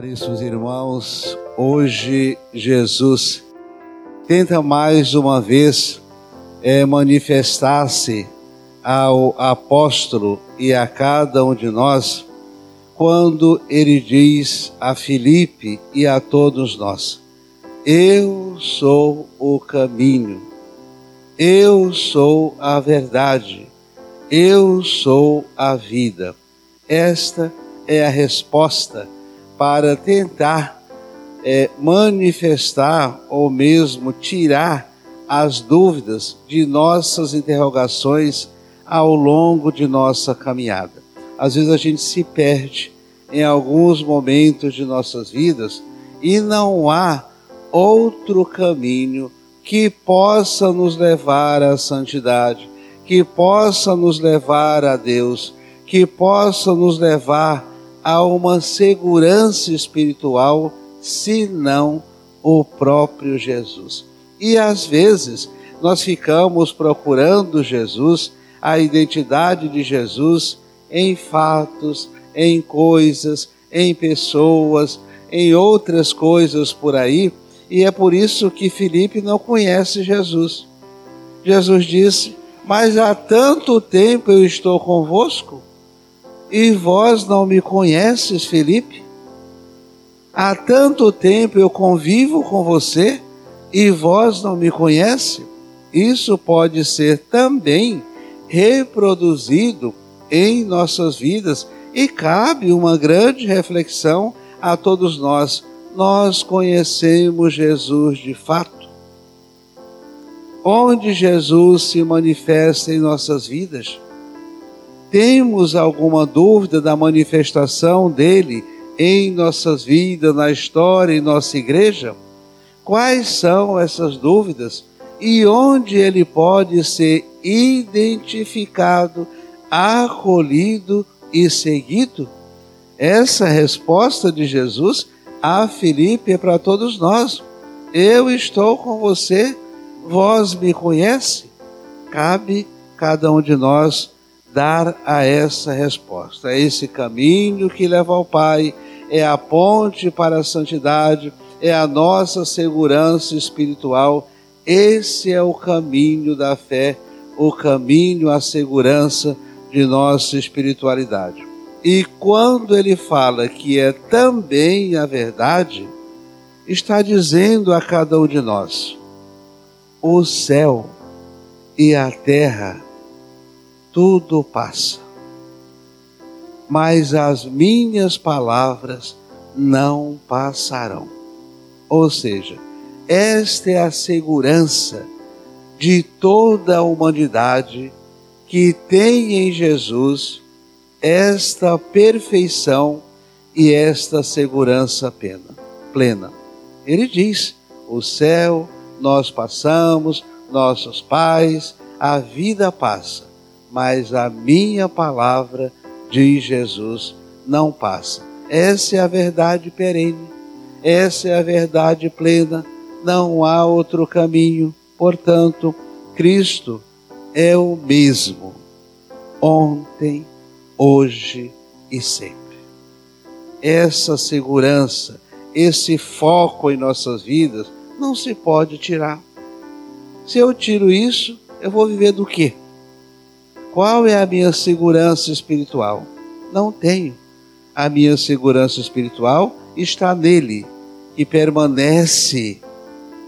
Caríssimos irmãos, hoje Jesus tenta mais uma vez é, manifestar-se ao apóstolo e a cada um de nós, quando ele diz a Filipe e a todos nós: Eu sou o caminho, eu sou a verdade, eu sou a vida. Esta é a resposta para tentar é, manifestar ou mesmo tirar as dúvidas de nossas interrogações ao longo de nossa caminhada. Às vezes a gente se perde em alguns momentos de nossas vidas e não há outro caminho que possa nos levar à santidade, que possa nos levar a Deus, que possa nos levar a uma segurança espiritual, senão o próprio Jesus. E às vezes nós ficamos procurando Jesus, a identidade de Jesus, em fatos, em coisas, em pessoas, em outras coisas por aí, e é por isso que Felipe não conhece Jesus. Jesus disse: Mas há tanto tempo eu estou convosco e vós não me conheces, Felipe? Há tanto tempo eu convivo com você e vós não me conhece? Isso pode ser também reproduzido em nossas vidas e cabe uma grande reflexão a todos nós. Nós conhecemos Jesus de fato? Onde Jesus se manifesta em nossas vidas? Temos alguma dúvida da manifestação dele em nossas vidas, na história, em nossa igreja? Quais são essas dúvidas e onde ele pode ser identificado, acolhido e seguido? Essa resposta de Jesus a Filipe é para todos nós. Eu estou com você, vós me conhece? Cabe cada um de nós dar a essa resposta. É esse caminho que leva ao Pai, é a ponte para a santidade, é a nossa segurança espiritual. Esse é o caminho da fé, o caminho à segurança de nossa espiritualidade. E quando ele fala que é também a verdade, está dizendo a cada um de nós: o céu e a terra tudo passa. Mas as minhas palavras não passarão. Ou seja, esta é a segurança de toda a humanidade que tem em Jesus esta perfeição e esta segurança plena. Ele diz: o céu nós passamos, nossos pais, a vida passa, mas a minha palavra, diz Jesus, não passa. Essa é a verdade perene, essa é a verdade plena, não há outro caminho. Portanto, Cristo é o mesmo, ontem, hoje e sempre. Essa segurança, esse foco em nossas vidas, não se pode tirar. Se eu tiro isso, eu vou viver do quê? Qual é a minha segurança espiritual? Não tenho. A minha segurança espiritual está nele, que permanece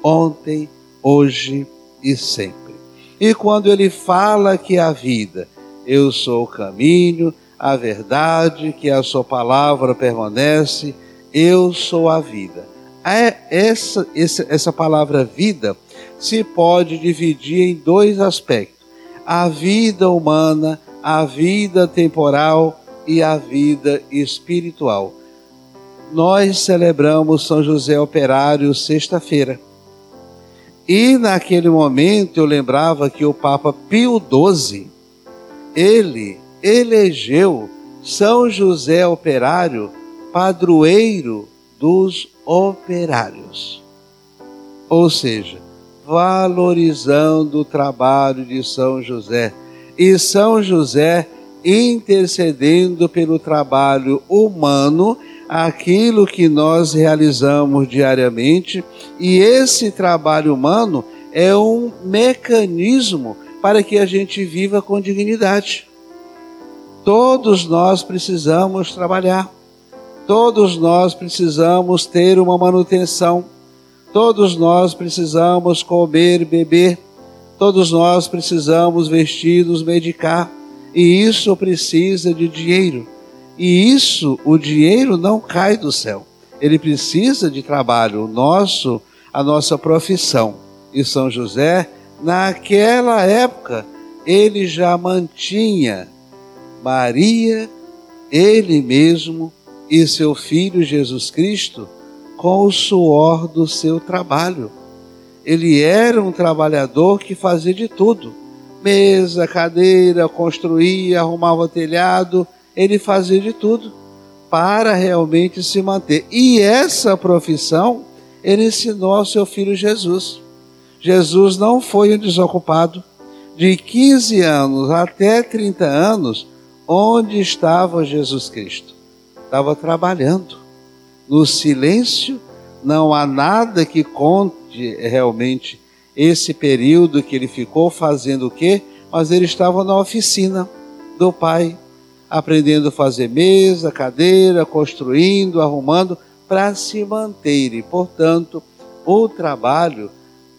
ontem, hoje e sempre. E quando ele fala que a vida, eu sou o caminho, a verdade, que a sua palavra permanece, eu sou a vida. É essa, essa, essa palavra vida se pode dividir em dois aspectos a vida humana, a vida temporal e a vida espiritual. Nós celebramos São José Operário sexta-feira. E naquele momento eu lembrava que o Papa Pio XII, ele elegeu São José Operário padroeiro dos operários. Ou seja, valorizando o trabalho de São José. E São José intercedendo pelo trabalho humano aquilo que nós realizamos diariamente, e esse trabalho humano é um mecanismo para que a gente viva com dignidade. Todos nós precisamos trabalhar, todos nós precisamos ter uma manutenção, todos nós precisamos comer, beber, todos nós precisamos vestir, nos medicar, e isso precisa de dinheiro. E isso, o dinheiro não cai do céu. Ele precisa de trabalho, o nosso, a nossa profissão. E São José, naquela época, ele já mantinha Maria, ele mesmo e seu filho Jesus Cristo com o suor do seu trabalho. Ele era um trabalhador que fazia de tudo: mesa, cadeira, construía, arrumava telhado, ele fazia de tudo para realmente se manter. E essa profissão ele ensinou ao seu filho Jesus. Jesus não foi um desocupado. De 15 anos até 30 anos, onde estava Jesus Cristo? Estava trabalhando. No silêncio, não há nada que conte realmente esse período que ele ficou fazendo o quê? Mas ele estava na oficina do Pai, aprendendo a fazer mesa, cadeira, construindo, arrumando, para se manter. E, portanto, o trabalho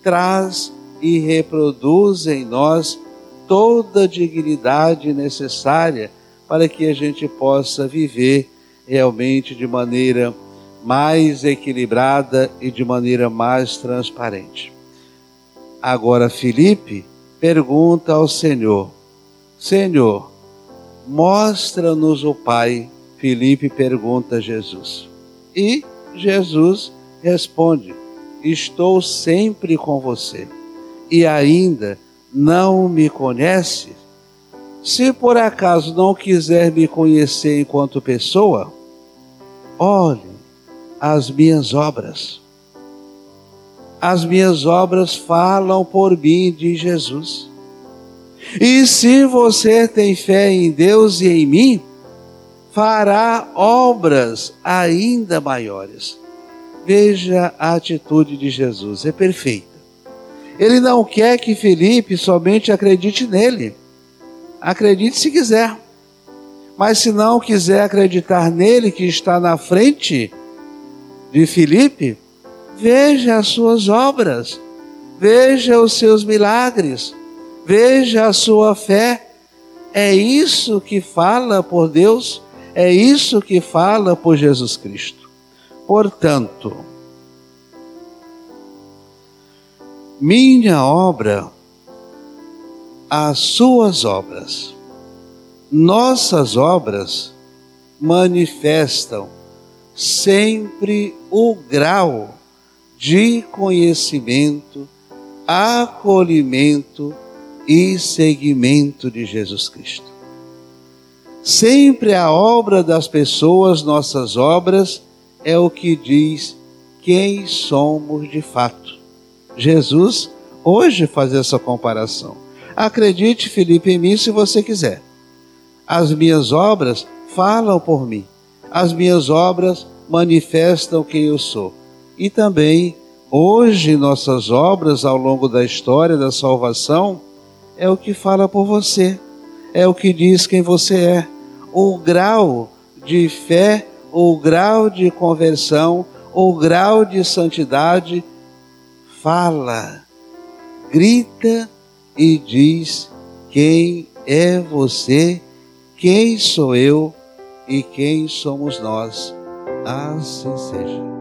traz e reproduz em nós toda a dignidade necessária para que a gente possa viver realmente de maneira mais equilibrada e de maneira mais transparente. Agora, Felipe pergunta ao Senhor: Senhor, mostra-nos o Pai. Felipe pergunta a Jesus. E Jesus responde: Estou sempre com você e ainda não me conheces? Se por acaso não quiser me conhecer enquanto pessoa, olhe as minhas obras. As minhas obras falam por mim, diz Jesus. E se você tem fé em Deus e em mim, fará obras ainda maiores. Veja a atitude de Jesus, é perfeita. Ele não quer que Felipe somente acredite nele. Acredite se quiser. Mas se não quiser acreditar nele que está na frente de Felipe, veja as suas obras, veja os seus milagres, veja a sua fé. É isso que fala por Deus, é isso que fala por Jesus Cristo. Portanto, minha obra, as suas obras, nossas obras manifestam sempre o grau de conhecimento, acolhimento e seguimento de Jesus Cristo. Sempre a obra das pessoas, nossas obras, é o que diz quem somos de fato. Jesus hoje faz essa comparação. Acredite, Felipe, em mim se você quiser. As minhas obras falam por mim. As minhas obras manifestam quem eu sou. E também, hoje, nossas obras ao longo da história da salvação é o que fala por você, é o que diz quem você é. O grau de fé, o grau de conversão, o grau de santidade fala, grita e diz quem é você, quem sou eu e quem somos nós. Assim seja.